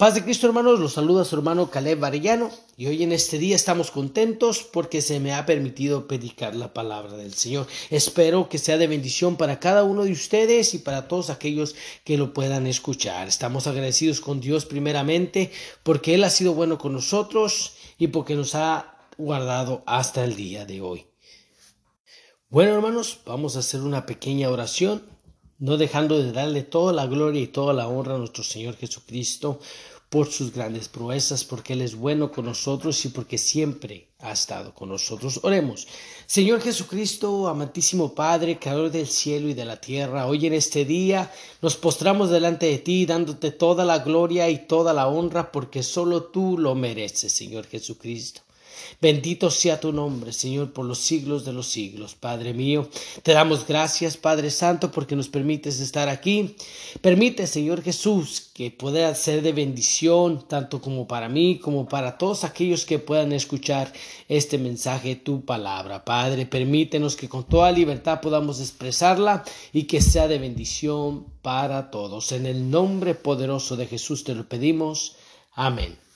Paz de Cristo, hermanos, los saluda su hermano Caleb Varellano y hoy en este día estamos contentos porque se me ha permitido predicar la palabra del Señor. Espero que sea de bendición para cada uno de ustedes y para todos aquellos que lo puedan escuchar. Estamos agradecidos con Dios primeramente porque Él ha sido bueno con nosotros y porque nos ha guardado hasta el día de hoy. Bueno, hermanos, vamos a hacer una pequeña oración no dejando de darle toda la gloria y toda la honra a nuestro Señor Jesucristo por sus grandes proezas, porque Él es bueno con nosotros y porque siempre ha estado con nosotros. Oremos. Señor Jesucristo, amantísimo Padre, Creador del cielo y de la tierra, hoy en este día nos postramos delante de ti, dándote toda la gloria y toda la honra, porque solo tú lo mereces, Señor Jesucristo. Bendito sea tu nombre, Señor, por los siglos de los siglos. Padre mío, te damos gracias, Padre Santo, porque nos permites estar aquí. Permite, Señor Jesús, que pueda ser de bendición, tanto como para mí, como para todos aquellos que puedan escuchar este mensaje, tu palabra. Padre, permítenos que con toda libertad podamos expresarla y que sea de bendición para todos. En el nombre poderoso de Jesús te lo pedimos. Amén.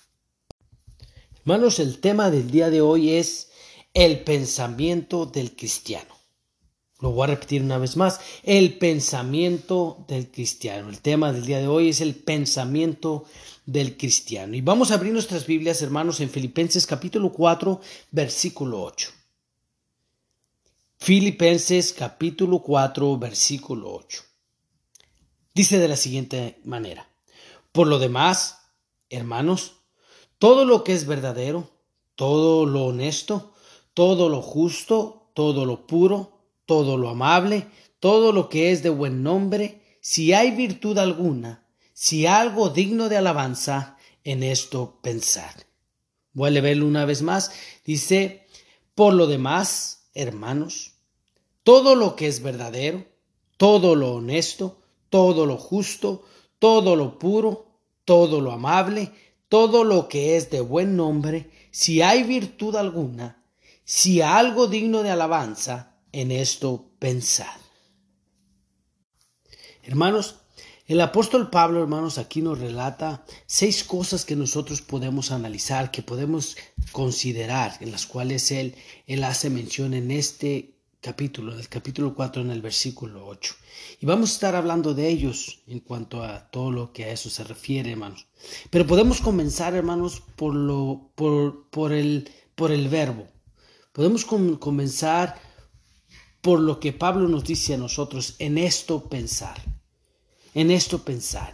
Hermanos, el tema del día de hoy es el pensamiento del cristiano. Lo voy a repetir una vez más, el pensamiento del cristiano. El tema del día de hoy es el pensamiento del cristiano. Y vamos a abrir nuestras Biblias, hermanos, en Filipenses capítulo 4, versículo 8. Filipenses capítulo 4, versículo 8. Dice de la siguiente manera, por lo demás, hermanos, todo lo que es verdadero, todo lo honesto, todo lo justo, todo lo puro, todo lo amable, todo lo que es de buen nombre, si hay virtud alguna, si algo digno de alabanza, en esto pensar. Voy a leerlo una vez más. Dice, por lo demás, hermanos, todo lo que es verdadero, todo lo honesto, todo lo justo, todo lo puro, todo lo amable, todo lo que es de buen nombre, si hay virtud alguna, si algo digno de alabanza, en esto pensad. Hermanos, el apóstol Pablo, hermanos, aquí nos relata seis cosas que nosotros podemos analizar, que podemos considerar, en las cuales él, él hace mención en este capítulo, del capítulo 4 en el versículo 8. Y vamos a estar hablando de ellos en cuanto a todo lo que a eso se refiere, hermanos. Pero podemos comenzar, hermanos, por, lo, por, por, el, por el verbo. Podemos comenzar por lo que Pablo nos dice a nosotros, en esto pensar. En esto pensar.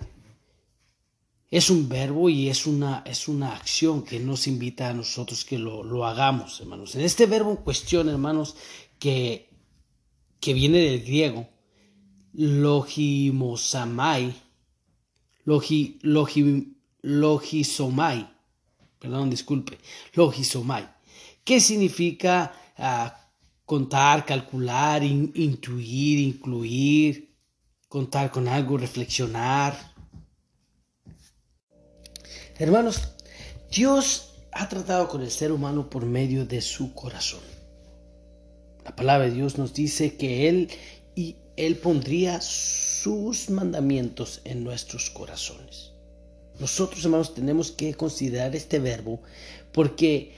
Es un verbo y es una, es una acción que nos invita a nosotros que lo, lo hagamos, hermanos. En este verbo en cuestión, hermanos, que, que viene del griego, logimosamai, logi, logi, logisomai, perdón, disculpe, logisomai, ¿Qué significa ah, contar, calcular, intuir, incluir, contar con algo, reflexionar. Hermanos, Dios ha tratado con el ser humano por medio de su corazón. La palabra de Dios nos dice que Él y Él pondría sus mandamientos en nuestros corazones. Nosotros, hermanos, tenemos que considerar este verbo porque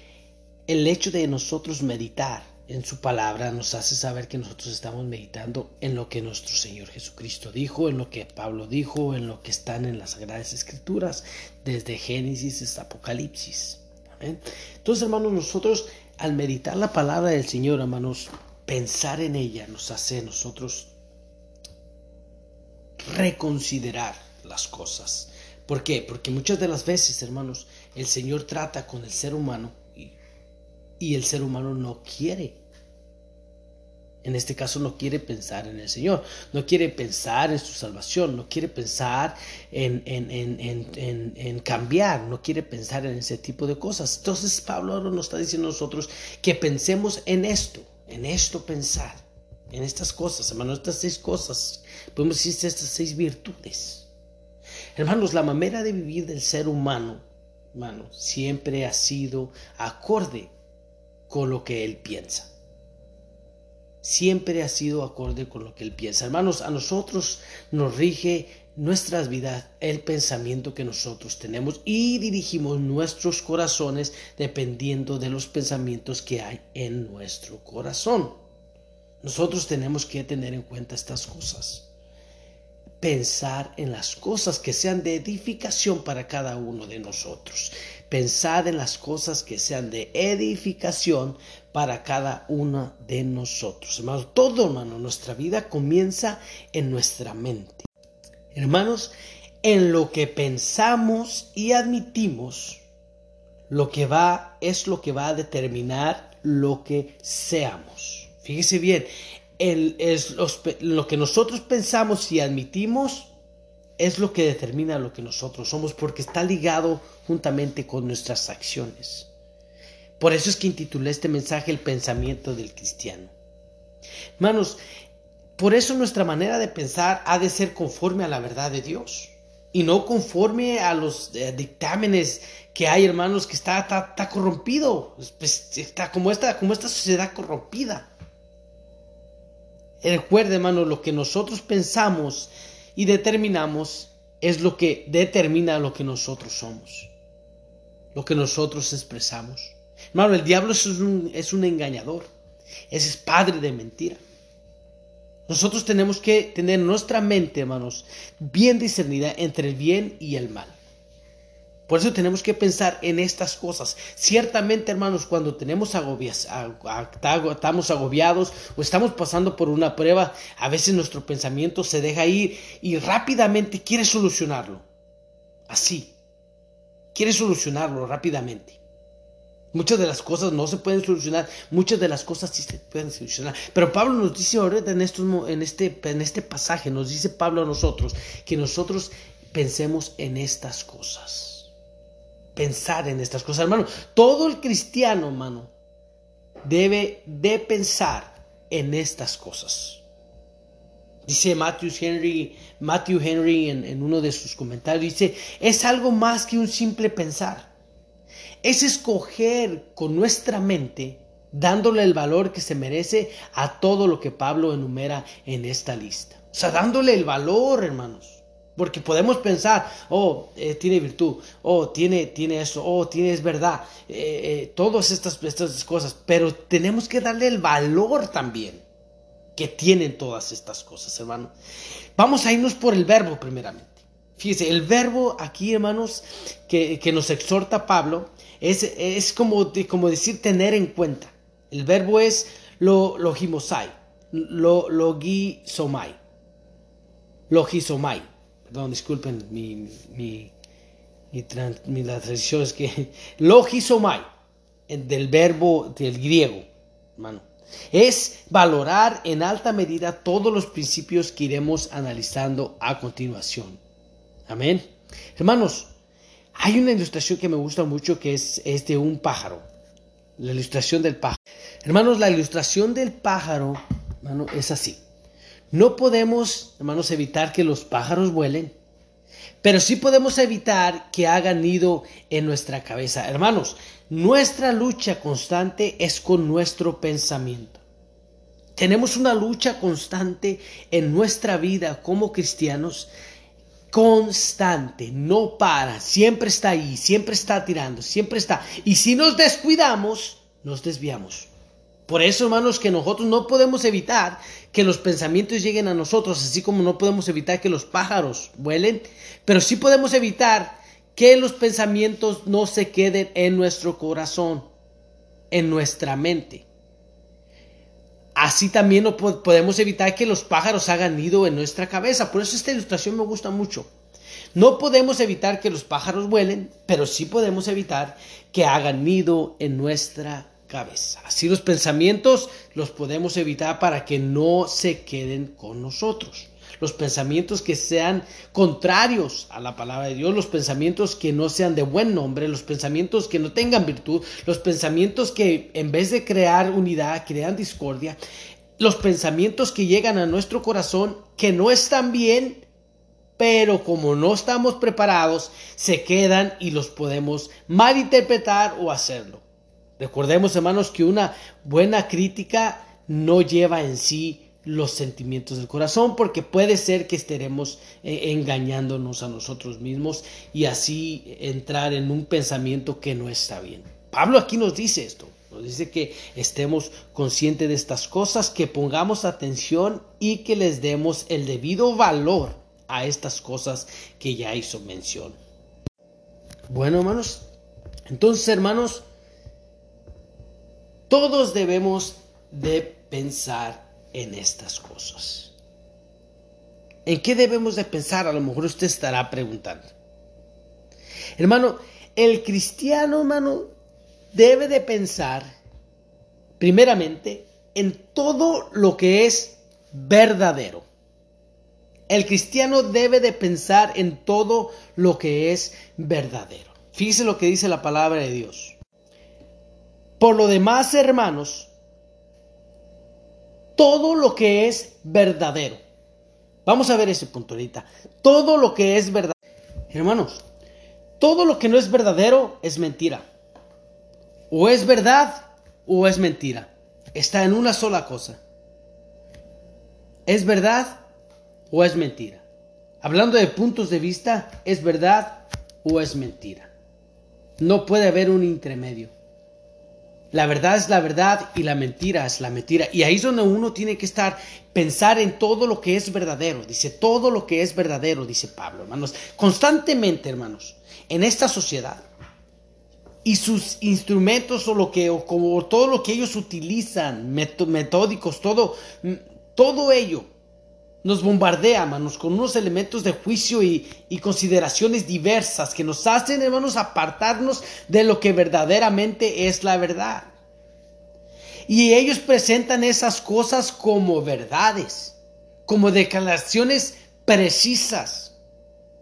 el hecho de nosotros meditar en su palabra nos hace saber que nosotros estamos meditando en lo que nuestro Señor Jesucristo dijo, en lo que Pablo dijo, en lo que están en las Sagradas Escrituras, desde Génesis hasta Apocalipsis. Entonces, hermanos, nosotros al meditar la palabra del Señor, hermanos, pensar en ella nos hace nosotros reconsiderar las cosas. ¿Por qué? Porque muchas de las veces, hermanos, el Señor trata con el ser humano y, y el ser humano no quiere en este caso no quiere pensar en el Señor, no quiere pensar en su salvación, no quiere pensar en, en, cambiar, no quiere pensar en ese tipo de cosas. Entonces Pablo ahora nos está diciendo a nosotros que pensemos en esto, en esto pensar, en estas cosas, hermanos, estas seis cosas, podemos decir estas seis virtudes. Hermanos, la manera de vivir del ser humano, hermano, siempre ha sido acorde con lo que él piensa. Siempre ha sido acorde con lo que Él piensa. Hermanos, a nosotros nos rige nuestras vidas el pensamiento que nosotros tenemos y dirigimos nuestros corazones dependiendo de los pensamientos que hay en nuestro corazón. Nosotros tenemos que tener en cuenta estas cosas. Pensar en las cosas que sean de edificación para cada uno de nosotros. Pensar en las cosas que sean de edificación para cada uno de nosotros. Hermanos, todo, hermano, nuestra vida comienza en nuestra mente. Hermanos, en lo que pensamos y admitimos, lo que va es lo que va a determinar lo que seamos. Fíjese bien, es lo que nosotros pensamos y admitimos es lo que determina lo que nosotros somos, porque está ligado juntamente con nuestras acciones. Por eso es que intitulé este mensaje El pensamiento del cristiano. Hermanos, por eso nuestra manera de pensar ha de ser conforme a la verdad de Dios y no conforme a los eh, dictámenes que hay, hermanos, que está, está, corrompido, pues, está como esta, como esta sociedad corrompida. Recuerde, hermano, lo que nosotros pensamos y determinamos es lo que determina lo que nosotros somos, lo que nosotros expresamos. Hermano, el diablo es un, es un engañador. Es padre de mentira. Nosotros tenemos que tener nuestra mente, hermanos, bien discernida entre el bien y el mal. Por eso tenemos que pensar en estas cosas. Ciertamente, hermanos, cuando tenemos agobias, estamos agobiados o estamos pasando por una prueba, a veces nuestro pensamiento se deja ir y rápidamente quiere solucionarlo. Así. Quiere solucionarlo rápidamente. Muchas de las cosas no se pueden solucionar, muchas de las cosas sí se pueden solucionar. Pero Pablo nos dice ahorita en, en, este, en este pasaje, nos dice Pablo a nosotros, que nosotros pensemos en estas cosas. Pensar en estas cosas, hermano. Todo el cristiano, hermano, debe de pensar en estas cosas. Dice Matthew Henry, Matthew Henry en, uno de sus comentarios, dice, es algo más que un simple pensar es escoger con nuestra mente, dándole el valor que se merece a todo lo que Pablo enumera en esta lista. O sea, dándole el valor, hermanos. Porque podemos pensar, oh, eh, tiene virtud, oh, tiene, tiene eso, oh, tiene, es verdad, eh, eh, todas estas, estas cosas, pero tenemos que darle el valor también que tienen todas estas cosas, hermano. Vamos a irnos por el verbo primeramente. Fíjese, el verbo aquí, hermanos, que, nos exhorta Pablo, es, es como, como, decir tener en cuenta. El verbo es lo, logimosai, lo, logisomai, logisomai. Perdón, disculpen mi, mi, la tradición es que logisomai, del verbo del griego, hermano. Es valorar en alta medida todos los principios que iremos analizando a continuación. Amén. Hermanos, hay una ilustración que me gusta mucho que es, es de un pájaro. La ilustración del pájaro. Hermanos, la ilustración del pájaro, hermano, es así. No podemos, hermanos, evitar que los pájaros vuelen, pero sí podemos evitar que hagan nido en nuestra cabeza. Hermanos, nuestra lucha constante es con nuestro pensamiento. Tenemos una lucha constante en nuestra vida como cristianos constante, no para, siempre está ahí, siempre está tirando, siempre está. Y si nos descuidamos, nos desviamos. Por eso, hermanos, que nosotros no podemos evitar que los pensamientos lleguen a nosotros, así como no podemos evitar que los pájaros vuelen, pero sí podemos evitar que los pensamientos no se queden en nuestro corazón, en nuestra mente. Así también no podemos evitar que los pájaros hagan nido en nuestra cabeza. Por eso esta ilustración me gusta mucho. No podemos evitar que los pájaros vuelen, pero sí podemos evitar que hagan nido en nuestra cabeza. Así los pensamientos los podemos evitar para que no se queden con nosotros los pensamientos que sean contrarios a la palabra de Dios, los pensamientos que no sean de buen nombre, los pensamientos que no tengan virtud, los pensamientos que en vez de crear unidad, crean discordia, los pensamientos que llegan a nuestro corazón que no están bien, pero como no estamos preparados, se quedan y los podemos malinterpretar o hacerlo. Recordemos, hermanos, que una buena crítica no lleva en sí los sentimientos del corazón, porque puede ser que estaremos eh, engañándonos a nosotros mismos y así entrar en un pensamiento que no está bien. Pablo aquí nos dice esto, nos dice que estemos conscientes de estas cosas, que pongamos atención y que les demos el debido valor a estas cosas que ya hizo mención. Bueno, hermanos, entonces, hermanos, todos debemos de pensar en estas cosas. ¿En qué debemos de pensar? A lo mejor usted estará preguntando. Hermano, el cristiano, hermano, debe de pensar primeramente en todo lo que es verdadero. El cristiano debe de pensar en todo lo que es verdadero. Fíjese lo que dice la palabra de Dios. Por lo demás, hermanos, todo lo que es verdadero. Vamos a ver ese punto ahorita. Todo lo que es verdadero. Hermanos, todo lo que no es verdadero es mentira. O es verdad o es mentira. Está en una sola cosa. ¿Es verdad o es mentira? Hablando de puntos de vista, ¿es verdad o es mentira? No puede haber un intermedio. La verdad es la verdad y la mentira es la mentira. Y ahí es donde uno tiene que estar, pensar en todo lo que es verdadero. Dice, todo lo que es verdadero, dice Pablo, hermanos. Constantemente, hermanos, en esta sociedad y sus instrumentos o lo que, o como todo lo que ellos utilizan, metódicos, todo, todo ello nos bombardea, hermanos, con unos elementos de juicio y, consideraciones diversas que nos hacen, hermanos, apartarnos de lo que verdaderamente es la verdad. Y ellos presentan esas cosas como verdades, como declaraciones precisas,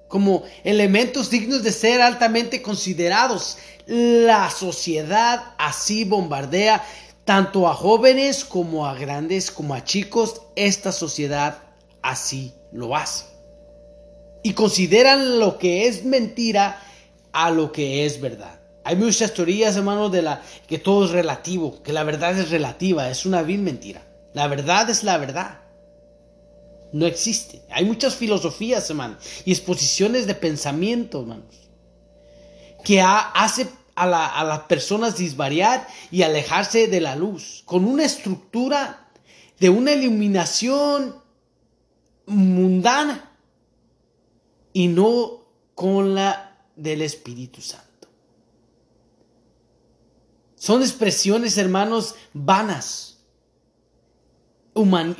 como elementos dignos de ser altamente considerados. La sociedad así bombardea tanto a jóvenes como a grandes, como a chicos. Esta sociedad así lo hace. Y consideran lo que es mentira a lo que es verdad. Hay muchas teorías, hermanos, de la que todo es relativo, que la verdad es relativa, es una vil mentira. La verdad es la verdad. No existe. Hay muchas filosofías, hermanos, y exposiciones de pensamiento, hermanos, que hace a, a las personas disvariar y alejarse de la luz, con una estructura de una iluminación mundana y no con la del Espíritu Santo. Son expresiones, hermanos, vanas, humanas,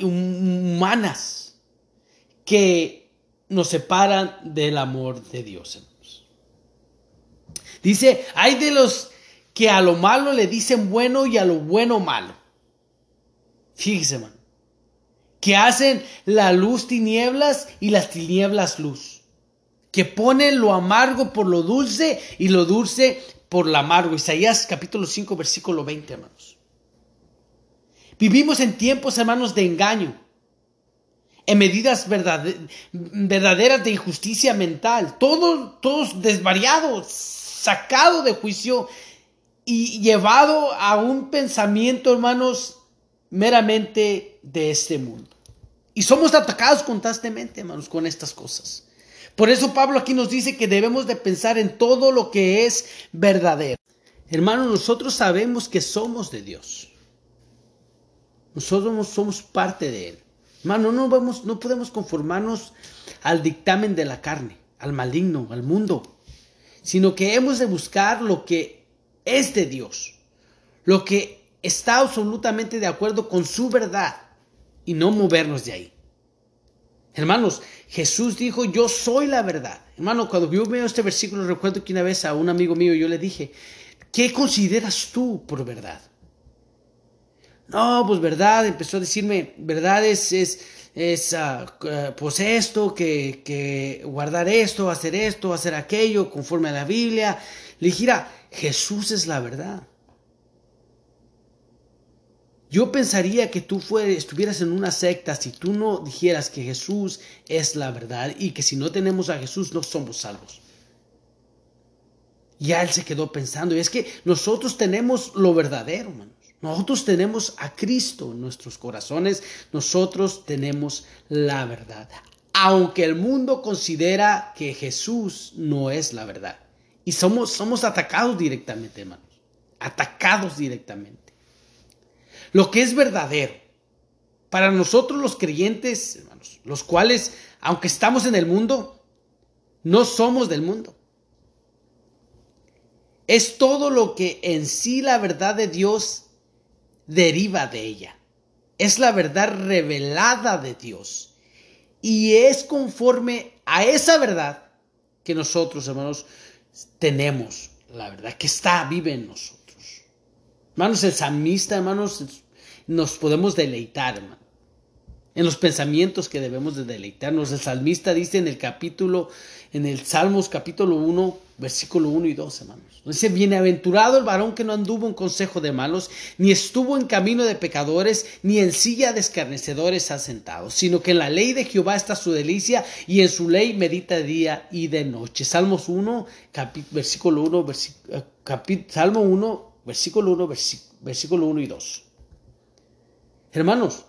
que nos separan del amor de Dios. Dice, hay de los que a lo malo le dicen bueno y a lo bueno malo. Fíjese, hermano que hacen la luz tinieblas y las tinieblas luz, que ponen lo amargo por lo dulce y lo dulce por lo amargo. Isaías capítulo 5 versículo 20, hermanos. Vivimos en tiempos, hermanos, de engaño, en medidas verdaderas de injusticia mental, todos, todos desvariados, sacado de juicio y llevado a un pensamiento, hermanos, meramente de este mundo. Y somos atacados constantemente, hermanos, con estas cosas. Por eso Pablo aquí nos dice que debemos de pensar en todo lo que es verdadero. Hermanos, nosotros sabemos que somos de Dios. Nosotros somos parte de Él. Hermano, no, vamos, no podemos conformarnos al dictamen de la carne, al maligno, al mundo, sino que hemos de buscar lo que es de Dios, lo que está absolutamente de acuerdo con su verdad y no movernos de ahí. Hermanos, Jesús dijo, yo soy la verdad. Hermano, cuando yo veo este versículo, recuerdo que una vez a un amigo mío yo le dije, ¿qué consideras tú por verdad? No, pues verdad, empezó a decirme, verdad es, es, ah, pues esto, que, que, guardar esto, hacer esto, hacer aquello, conforme a la Biblia. Le dije, Jesús es la verdad. Yo pensaría que tú estuvieras en una secta si tú no dijeras que Jesús es la verdad y que si no tenemos a Jesús no somos salvos. Ya él se quedó pensando, y es que nosotros tenemos lo verdadero, hermanos. Nosotros tenemos a Cristo en nuestros corazones, nosotros tenemos la verdad. Aunque el mundo considera que Jesús no es la verdad. Y somos, somos atacados directamente, hermanos. Atacados directamente. Lo que es verdadero. Para nosotros los creyentes, hermanos, los cuales, aunque estamos en el mundo, no somos del mundo. Es todo lo que en sí la verdad de Dios deriva de ella. Es la verdad revelada de Dios. Y es conforme a esa verdad que nosotros, hermanos, tenemos la verdad, que está, vive en nosotros. Hermanos, el salmista, hermanos, nos podemos deleitar, hermanos en los pensamientos que debemos de deleitarnos. El salmista dice en el capítulo, en el Salmos capítulo 1, versículo 1 y 2, hermanos. Dice, bienaventurado el varón que no anduvo en consejo de malos, ni estuvo en camino de pecadores, ni en silla de escarnecedores ha sentado, sino que en la ley de Jehová está su delicia, y en su ley medita día y de noche. Salmos 1, versículo 1, eh, Salmo 1, versículo 1, versículo 1 y 2. Hermanos,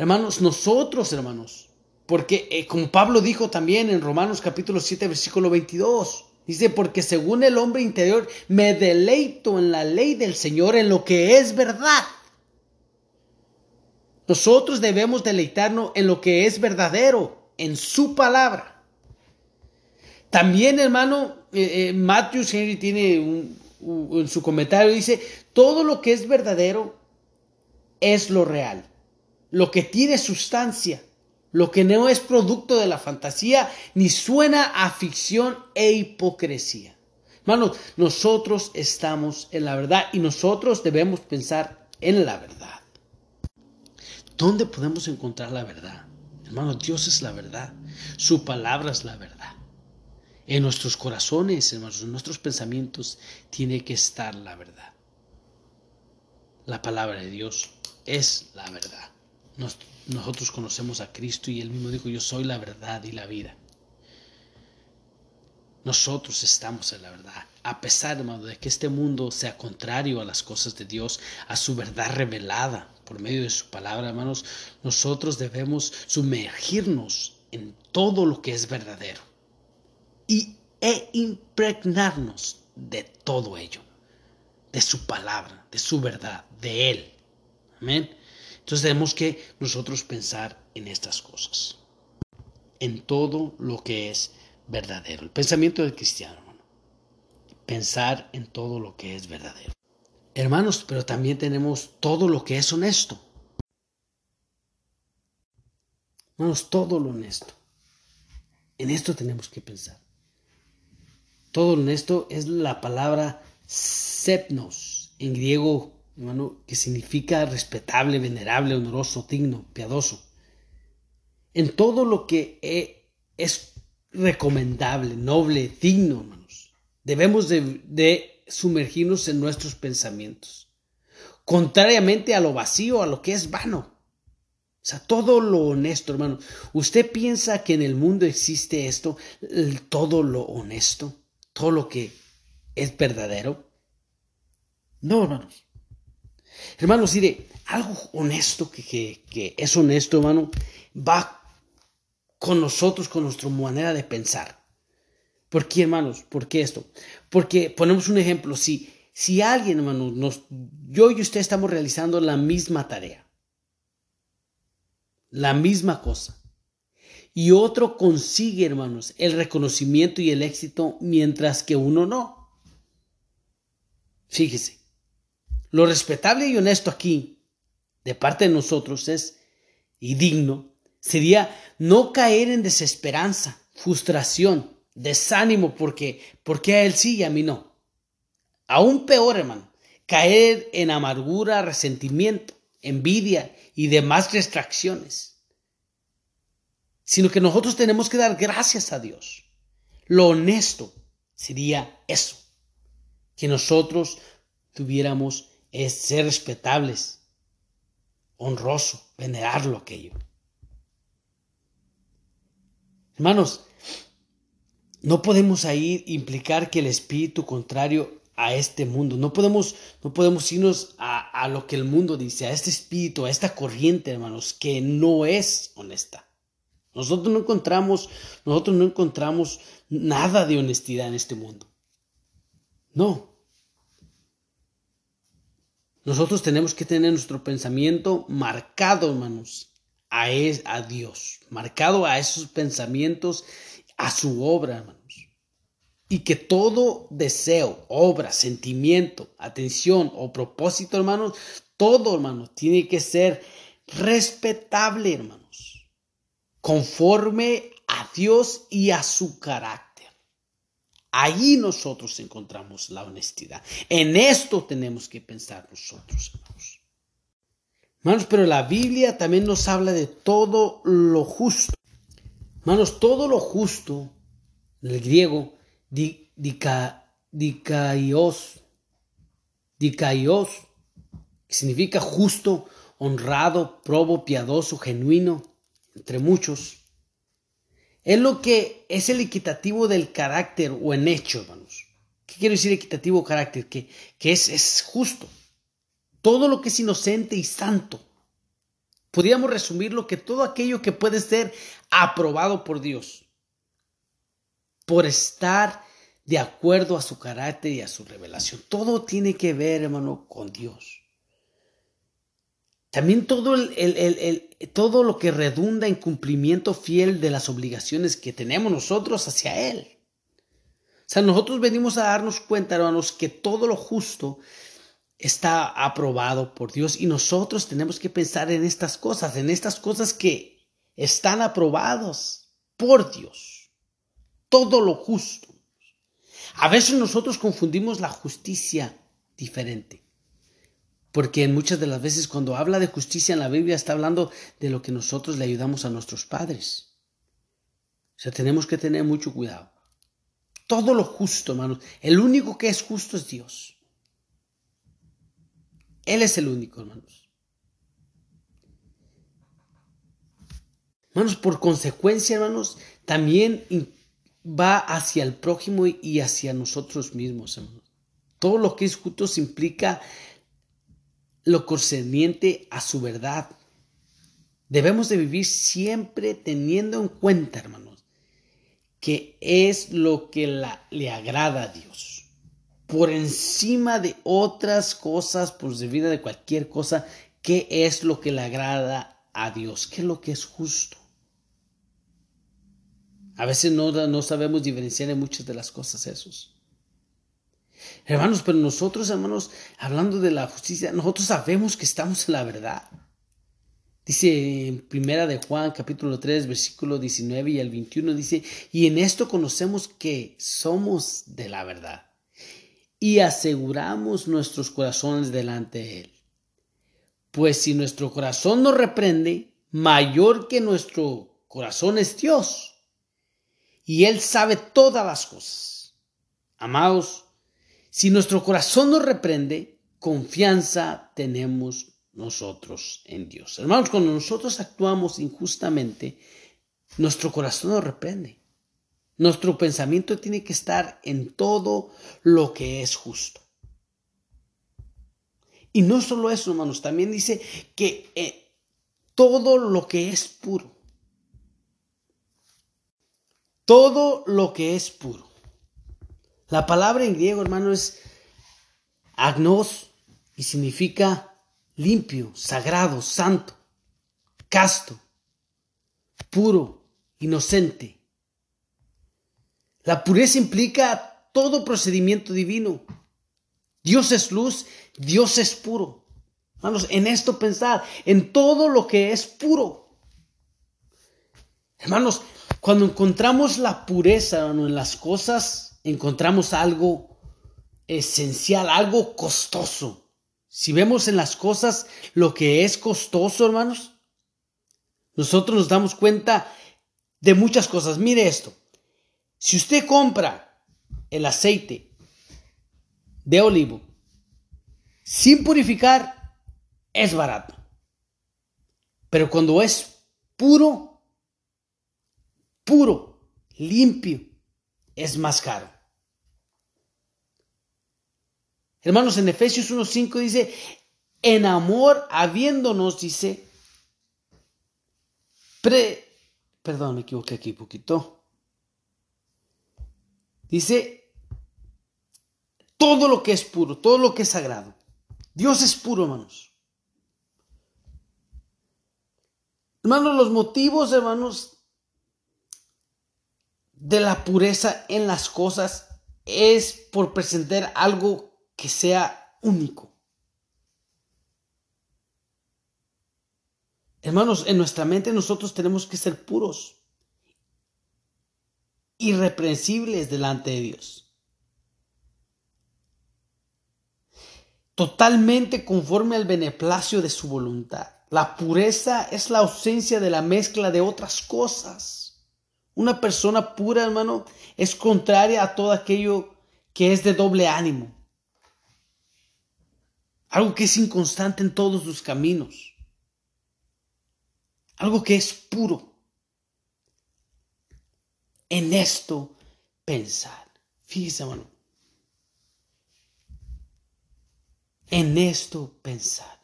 Hermanos, nosotros, hermanos, porque eh, como Pablo dijo también en Romanos capítulo 7, versículo 22, dice, porque según el hombre interior me deleito en la ley del Señor, en lo que es verdad. Nosotros debemos deleitarnos en lo que es verdadero, en su palabra. También, hermano, eh, eh, Matthew tiene en su comentario, dice, todo lo que es verdadero es lo real lo que tiene sustancia, lo que no es producto de la fantasía ni suena a ficción e hipocresía. Hermanos, nosotros estamos en la verdad y nosotros debemos pensar en la verdad. ¿Dónde podemos encontrar la verdad? Hermano, Dios es la verdad. Su palabra es la verdad. En nuestros corazones, hermanos, en nuestros pensamientos, tiene que estar la verdad. La palabra de Dios es la verdad nosotros conocemos a Cristo y Él mismo dijo, yo soy la verdad y la vida. Nosotros estamos en la verdad. A pesar, hermano, de que este mundo sea contrario a las cosas de Dios, a su verdad revelada por medio de su palabra, hermanos, nosotros debemos sumergirnos en todo lo que es verdadero y, e impregnarnos de todo ello, de su palabra, de su verdad, de Él. Amén. Entonces tenemos que nosotros pensar en estas cosas, en todo lo que es verdadero. El pensamiento del cristiano, hermano. Pensar en todo lo que es verdadero. Hermanos, pero también tenemos todo lo que es honesto. Hermanos, todo lo honesto. En esto tenemos que pensar. Todo lo honesto es la palabra sepnos, en griego hermano, que significa respetable, venerable, honoroso, digno, piadoso. En todo lo que es recomendable, noble, digno, hermanos, debemos de, sumergirnos en nuestros pensamientos. Contrariamente a lo vacío, a lo que es vano. O sea, todo lo honesto, hermano. ¿Usted piensa que en el mundo existe esto, todo lo honesto, todo lo que es verdadero? No, hermanos. Hermanos, algo honesto que, es honesto, hermano, va con nosotros, con nuestra manera de pensar. ¿Por qué, hermanos? ¿Por qué esto? Porque ponemos un ejemplo, si, si alguien, hermano, nos, yo y usted estamos realizando la misma tarea, la misma cosa, y otro consigue, hermanos, el reconocimiento y el éxito, mientras que uno no. Fíjese, lo respetable y honesto aquí, de parte de nosotros, es, y digno, sería no caer en desesperanza, frustración, desánimo, porque, porque a él sí y a mí no. Aún peor, hermano, caer en amargura, resentimiento, envidia y demás distracciones. Sino que nosotros tenemos que dar gracias a Dios. Lo honesto sería eso, que nosotros tuviéramos es ser respetables, honroso, venerarlo aquello. Hermanos, no podemos ahí implicar que el espíritu contrario a este mundo. No podemos, no podemos irnos a, a, lo que el mundo dice, a este espíritu, a esta corriente, hermanos, que no es honesta. Nosotros no encontramos, nosotros no encontramos nada de honestidad en este mundo. No. Nosotros tenemos que tener nuestro pensamiento marcado, hermanos, a, es, a Dios, marcado a esos pensamientos, a su obra, hermanos. Y que todo deseo, obra, sentimiento, atención o propósito, hermanos, todo, hermanos, tiene que ser respetable, hermanos, conforme a Dios y a su carácter. Ahí nosotros encontramos la honestidad. En esto tenemos que pensar nosotros, hermanos. Hermanos, pero la Biblia también nos habla de todo lo justo. Hermanos, todo lo justo, en el griego, dikaios, dikaios, que significa justo, honrado, probo, piadoso, genuino, entre muchos. Es lo que es el equitativo del carácter o en hecho, hermanos. ¿Qué quiero decir equitativo carácter? Que, que es, es justo. Todo lo que es inocente y santo. Podríamos resumirlo que todo aquello que puede ser aprobado por Dios. Por estar de acuerdo a su carácter y a su revelación. Todo tiene que ver, hermano, con Dios. También todo, el, todo lo que redunda en cumplimiento fiel de las obligaciones que tenemos nosotros hacia Él. O sea, nosotros venimos a darnos cuenta, hermanos, que todo lo justo está aprobado por Dios y nosotros tenemos que pensar en estas cosas, en estas cosas que están aprobados por Dios. Todo lo justo. A veces nosotros confundimos la justicia diferente. Porque muchas de las veces cuando habla de justicia en la Biblia está hablando de lo que nosotros le ayudamos a nuestros padres. O sea, tenemos que tener mucho cuidado. Todo lo justo, hermanos. El único que es justo es Dios. Él es el único, hermanos. Hermanos, por consecuencia, hermanos, también va hacia el prójimo y hacia nosotros mismos, hermanos. Todo lo que es justo implica lo concerniente a su verdad. Debemos de vivir siempre teniendo en cuenta, hermanos, que es lo que le agrada a Dios. Por encima de otras cosas, por vida de cualquier cosa, ¿qué es lo que le agrada a Dios? ¿Qué es lo que es justo? A veces no, no sabemos diferenciar en muchas de las cosas esos. Hermanos, pero nosotros, hermanos, hablando de la justicia, nosotros sabemos que estamos en la verdad. Dice en Primera de Juan, capítulo 3, versículo 19 y el 21, dice, y en esto conocemos que somos de la verdad y aseguramos nuestros corazones delante de Él. Pues si nuestro corazón nos reprende, mayor que nuestro corazón es Dios. Y Él sabe todas las cosas. Amados, si nuestro corazón nos reprende, confianza tenemos nosotros en Dios. Hermanos, cuando nosotros actuamos injustamente, nuestro corazón nos reprende. Nuestro pensamiento tiene que estar en todo lo que es justo. Y no solo eso, hermanos, también dice que eh, todo lo que es puro. Todo lo que es puro. La palabra en griego, hermano, es agnos y significa limpio, sagrado, santo, casto, puro, inocente. La pureza implica todo procedimiento divino. Dios es luz, Dios es puro. Hermanos, en esto pensar, en todo lo que es puro. Hermanos, cuando encontramos la pureza en las cosas encontramos algo esencial, algo costoso. Si vemos en las cosas lo que es costoso, hermanos, nosotros nos damos cuenta de muchas cosas. Mire esto. Si usted compra el aceite de olivo sin purificar, es barato. Pero cuando es puro, puro, limpio, es más caro. Hermanos, en Efesios 1.5 dice, en amor habiéndonos, dice, pre, perdón, me equivoqué aquí un poquito. Dice, todo lo que es puro, todo lo que es sagrado. Dios es puro, hermanos. Hermanos, los motivos, hermanos, de la pureza en las cosas es por presentar algo que sea único. Hermanos, en nuestra mente nosotros tenemos que ser puros, irreprensibles delante de Dios. Totalmente conforme al beneplacio de su voluntad. La pureza es la ausencia de la mezcla de otras cosas. Una persona pura, hermano, es contraria a todo aquello que es de doble ánimo. Algo que es inconstante en todos sus caminos. Algo que es puro. En esto pensar. Fíjese, hermano. En esto pensar.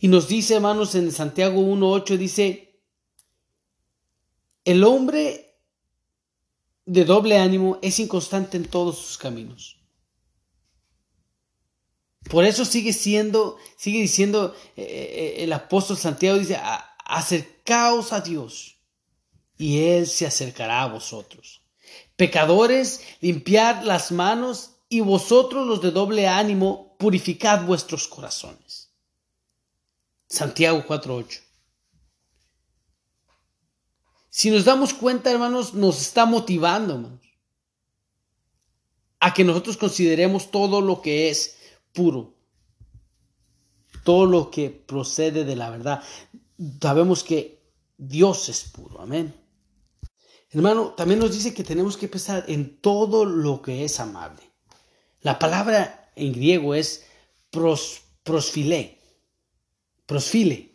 Y nos dice, hermanos, en Santiago 1.8 dice, el hombre de doble ánimo es inconstante en todos sus caminos. Por eso sigue siendo, sigue diciendo eh, eh, el apóstol Santiago, dice, acercaos a Dios y Él se acercará a vosotros. Pecadores, limpiad las manos y vosotros los de doble ánimo, purificad vuestros corazones. Santiago 4.8. Si nos damos cuenta, hermanos, nos está motivando, hermanos, a que nosotros consideremos todo lo que es puro, todo lo que procede de la verdad. Sabemos que Dios es puro, amén. Hermano, también nos dice que tenemos que pensar en todo lo que es amable. La palabra en griego es pros, prosfile, prosfile,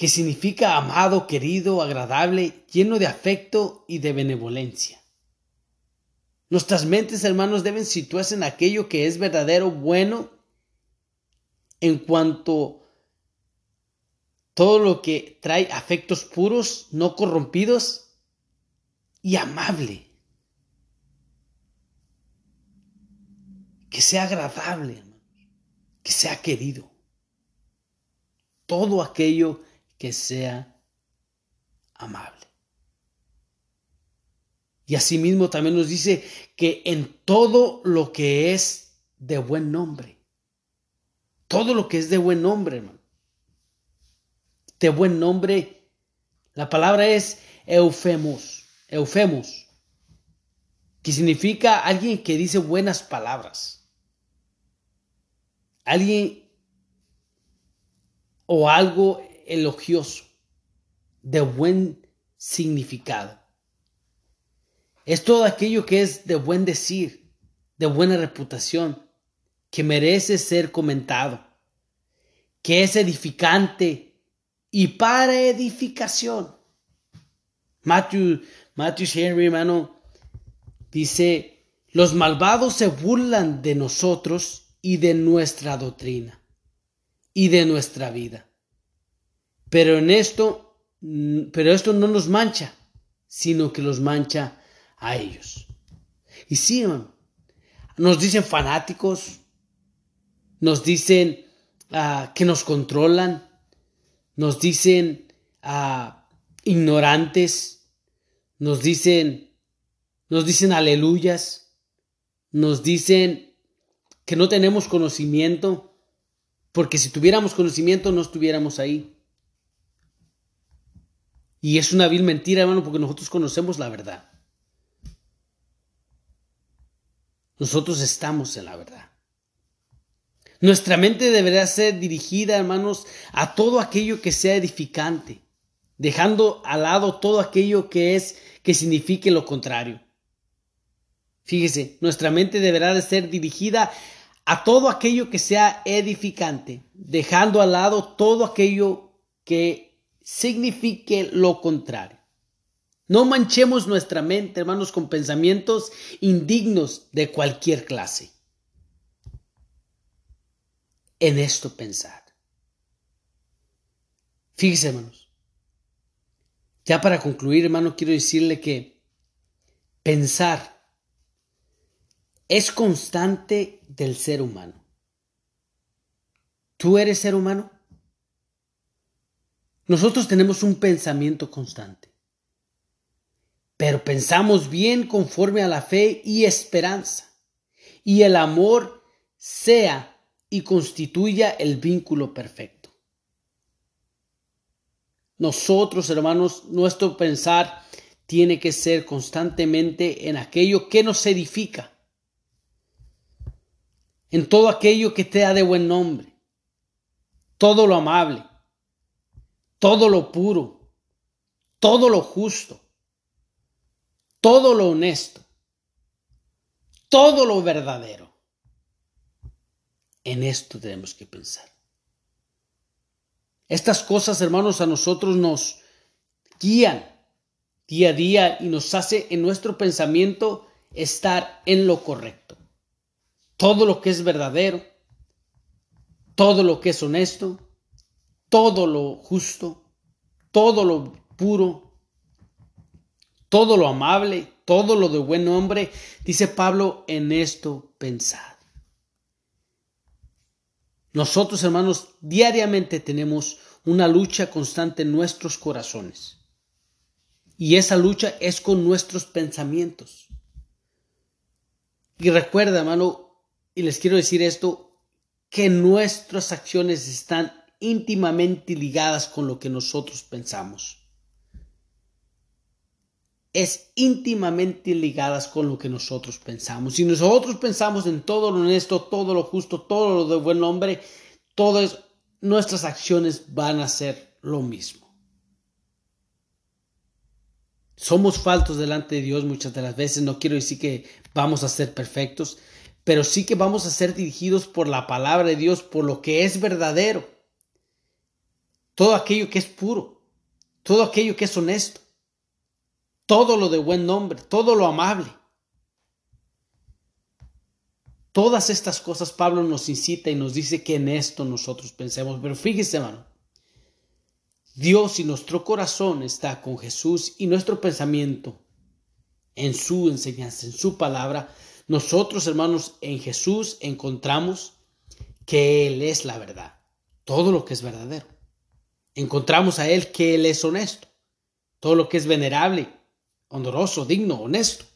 que significa amado, querido, agradable, lleno de afecto y de benevolencia. Nuestras mentes, hermanos, deben situarse en aquello que es verdadero, bueno, en cuanto todo lo que trae afectos puros, no corrompidos y amable. Que sea agradable, hermanos, que sea querido. Todo aquello que sea amable. Y asimismo también nos dice que en todo lo que es de buen nombre, todo lo que es de buen nombre, hermano, de buen nombre, la palabra es eufemos, eufemos, que significa alguien que dice buenas palabras, alguien o algo elogioso, de buen significado. Es todo aquello que es de buen decir, de buena reputación, que merece ser comentado, que es edificante y para edificación. Matthew, Matthew Henry, hermano, dice, los malvados se burlan de nosotros y de nuestra doctrina y de nuestra vida. Pero en esto, mm, pero esto no nos mancha, sino que los mancha a ellos. Y sí, nos dicen fanáticos, nos dicen ah, que nos controlan, nos dicen ah, ignorantes, nos dicen, nos dicen aleluyas, nos dicen que no tenemos conocimiento, porque si tuviéramos conocimiento no estuviéramos ahí. Y es una vil mentira, hermano, porque nosotros conocemos la verdad. Nosotros estamos en la verdad. Nuestra mente deberá ser dirigida, hermanos, a todo aquello que sea edificante, dejando al lado todo aquello que es que signifique lo contrario. Fíjese, nuestra mente deberá de ser dirigida a todo aquello que sea edificante, dejando al lado todo aquello que signifique lo contrario. No manchemos nuestra mente, hermanos, con pensamientos indignos de cualquier clase. En esto pensar. Fíjese, hermanos. Ya para concluir, hermano, quiero decirle que pensar es constante del ser humano. ¿Tú eres ser humano? Nosotros tenemos un pensamiento constante pero pensamos bien conforme a la fe y esperanza, y el amor sea y constituya el vínculo perfecto. Nosotros, hermanos, nuestro pensar tiene que ser constantemente en aquello que nos edifica, en todo aquello que te da de buen nombre, todo lo amable, todo lo puro, todo lo justo todo lo honesto, todo lo verdadero. En esto tenemos que pensar. Estas cosas, hermanos, a nosotros nos guían día a día y nos hace en nuestro pensamiento estar en lo correcto. Todo lo que es verdadero, todo lo que es honesto, todo lo justo, todo lo puro, todo lo amable, todo lo de buen hombre, dice Pablo, en esto pensad. Nosotros, hermanos, diariamente tenemos una lucha constante en nuestros corazones. Y esa lucha es con nuestros pensamientos. Y recuerda, hermano, y les quiero decir esto, que nuestras acciones están íntimamente ligadas con lo que nosotros pensamos es íntimamente ligadas con lo que nosotros pensamos. Si nosotros pensamos en todo lo honesto, todo lo justo, todo lo de buen hombre, todas nuestras acciones van a ser lo mismo. Somos faltos delante de Dios muchas de las veces, no quiero decir que vamos a ser perfectos, pero sí que vamos a ser dirigidos por la palabra de Dios, por lo que es verdadero, todo aquello que es puro, todo aquello que es honesto todo lo de buen nombre, todo lo amable. Todas estas cosas Pablo nos incita y nos dice que en esto nosotros pensemos. Pero fíjese, hermano, Dios y nuestro corazón está con Jesús y nuestro pensamiento en su enseñanza, en su palabra. Nosotros, hermanos, en Jesús encontramos que Él es la verdad, todo lo que es verdadero. Encontramos a Él que Él es honesto, todo lo que es venerable, honroso, digno, honesto.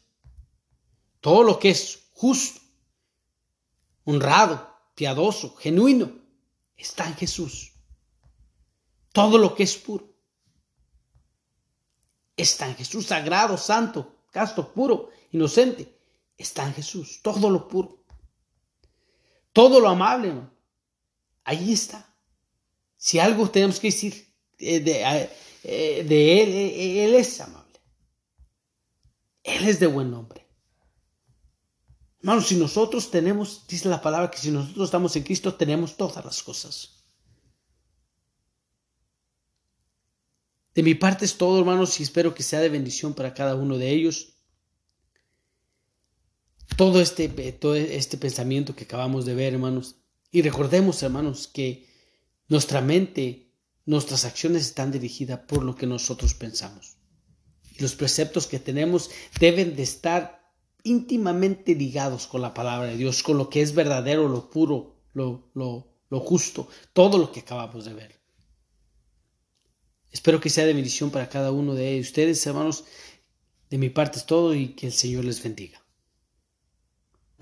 Todo lo que es justo, honrado, piadoso, genuino, está en Jesús. Todo lo que es puro está en Jesús, sagrado, santo, casto, puro, inocente, está en Jesús. Todo lo puro. Todo lo amable, ahí está. Si algo tenemos que decir eh, de, eh, de Él, eh, Él es amable. Él es de buen nombre. Hermanos, si nosotros tenemos, dice la palabra que si nosotros estamos en Cristo, tenemos todas las cosas. De mi parte es todo, hermanos, y espero que sea de bendición para cada uno de ellos. Todo este, todo este pensamiento que acabamos de ver, hermanos. Y recordemos, hermanos, que nuestra mente, nuestras acciones están dirigidas por lo que nosotros pensamos y los preceptos que tenemos deben de estar íntimamente ligados con la palabra de Dios, con lo que es verdadero, lo puro, lo, lo, lo justo, todo lo que acabamos de ver. Espero que sea de bendición para cada uno de ustedes, hermanos. De mi parte es todo y que el Señor les bendiga.